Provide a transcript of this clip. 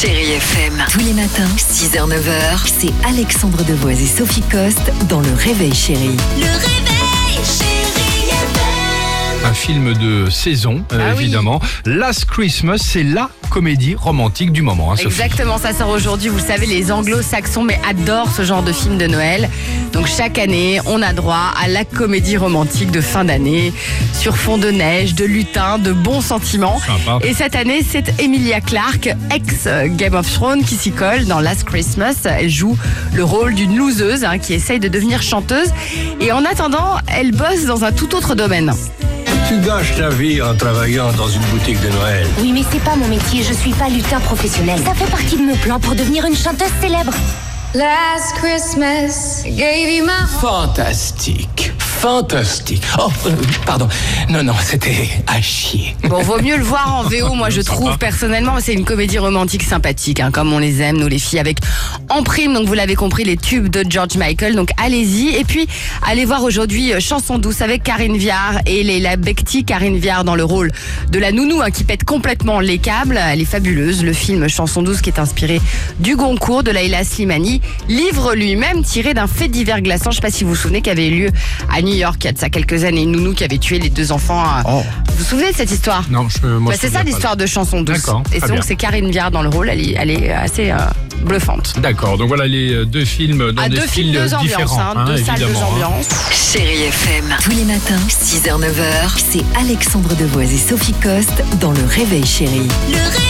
Chérie FM. Tous les matins, 6h, 9h, c'est Alexandre Devoise et Sophie Coste dans Le Réveil Chérie. Le réveil, chérie FM. Un film de saison, euh, Ah oui. évidemment. Last Christmas, c'est la comédie romantique du moment. hein. Exactement, ça sort aujourd'hui. Vous le savez, les anglo-saxons mais adorent ce genre de film de Noël. Donc chaque année, on a droit à la comédie romantique de fin d'année, sur fond de neige, de lutin, de bons sentiments. Sympa. Et cette année, c'est Emilia Clarke, ex Game of Thrones, qui s'y colle dans Last Christmas. Elle joue le rôle d'une loseuse hein, qui essaye de devenir chanteuse. Et en attendant, elle bosse dans un tout autre domaine. Tu gâches ta vie en travaillant dans une boutique de Noël. Oui, mais c'est pas mon métier, je suis pas lutin professionnel. Ça fait partie de mon plan pour devenir une chanteuse célèbre. Last Christmas, gave you my. Fantastique. Fantastique. Oh, euh, pardon. Non, non, c'était à chier. Bon, vaut mieux le voir en VO, moi je trouve personnellement. C'est une comédie romantique sympathique, hein, comme on les aime, nous les filles, avec en prime, donc vous l'avez compris, les tubes de George Michael. Donc allez-y. Et puis, allez voir aujourd'hui euh, Chanson douce avec Karine Viard et Leila Bekti. Karine Viard dans le rôle de la nounou hein, qui pète complètement les câbles. Elle est fabuleuse. Le film Chanson douce qui est inspiré du Goncourt de Laila Slimani. Livre lui-même tiré d'un fait divers glaçant. Je sais pas si vous vous souvenez qu'il avait eu lieu à New York il y a de ça quelques années. Une nounou qui avait tué les deux enfants. euh, Oh. Vous vous souvenez de cette histoire? Non, je, moi, bah, je c'est me ça souviens l'histoire de chanson douce. D'accord, Et très donc bien. c'est Karine Viard dans le rôle, elle est, elle est assez euh, bluffante. D'accord, donc voilà les euh, deux films dans À des deux styles films, deux ambiances, différents. hein, hein, deux salles, deux évidemment, hein. ambiances. Chérie FM. Tous les matins, 6h, 9h, c'est Alexandre Devoise et Sophie Coste dans Le Réveil Chérie. Le réveil,